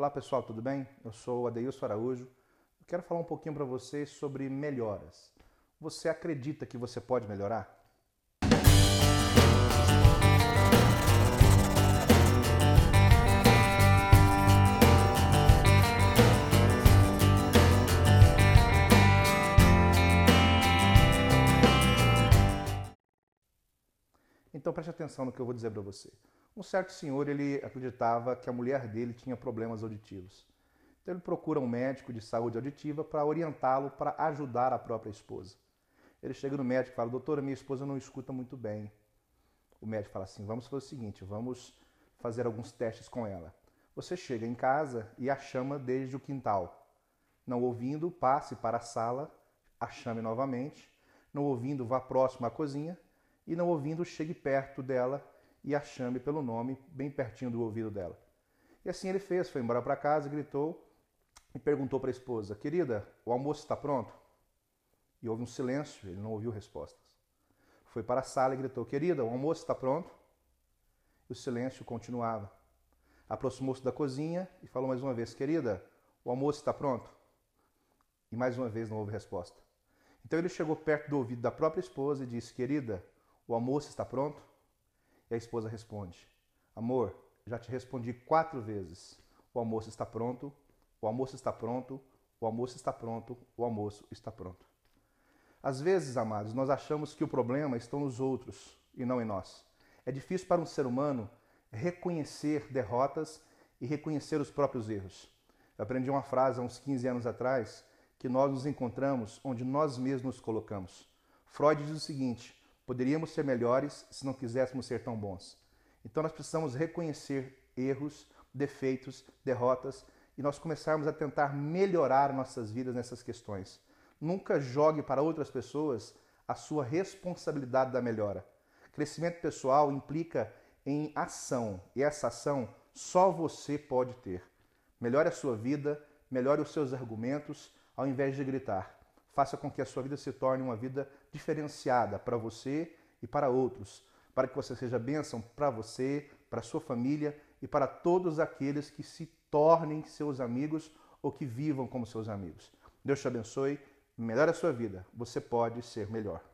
Olá pessoal, tudo bem? Eu sou Adeilson Araújo. Eu quero falar um pouquinho para vocês sobre melhoras. Você acredita que você pode melhorar? Então preste atenção no que eu vou dizer para você. Um certo senhor, ele acreditava que a mulher dele tinha problemas auditivos. Então ele procura um médico de saúde auditiva para orientá-lo para ajudar a própria esposa. Ele chega no médico e fala: "Doutora, minha esposa não escuta muito bem". O médico fala assim: "Vamos fazer o seguinte, vamos fazer alguns testes com ela. Você chega em casa e a chama desde o quintal. Não ouvindo, passe para a sala, a chame novamente. Não ouvindo, vá próximo à cozinha e não ouvindo, chegue perto dela e a chame pelo nome, bem pertinho do ouvido dela. E assim ele fez, foi embora para casa, gritou e perguntou para a esposa: Querida, o almoço está pronto? E houve um silêncio, ele não ouviu respostas. Foi para a sala e gritou: Querida, o almoço está pronto? E o silêncio continuava. Aproximou-se da cozinha e falou mais uma vez: Querida, o almoço está pronto? E mais uma vez não houve resposta. Então ele chegou perto do ouvido da própria esposa e disse: Querida, o almoço está pronto? E a esposa responde: Amor, já te respondi quatro vezes. O almoço está pronto, o almoço está pronto, o almoço está pronto, o almoço está pronto. Às vezes, amados, nós achamos que o problema está nos outros e não em nós. É difícil para um ser humano reconhecer derrotas e reconhecer os próprios erros. Eu aprendi uma frase há uns 15 anos atrás que nós nos encontramos onde nós mesmos nos colocamos. Freud diz o seguinte: Poderíamos ser melhores se não quiséssemos ser tão bons. Então nós precisamos reconhecer erros, defeitos, derrotas e nós começarmos a tentar melhorar nossas vidas nessas questões. Nunca jogue para outras pessoas a sua responsabilidade da melhora. Crescimento pessoal implica em ação e essa ação só você pode ter. Melhore a sua vida, melhore os seus argumentos, ao invés de gritar. Faça com que a sua vida se torne uma vida diferenciada para você e para outros, para que você seja bênção para você, para sua família e para todos aqueles que se tornem seus amigos ou que vivam como seus amigos. Deus te abençoe, melhore a sua vida, você pode ser melhor.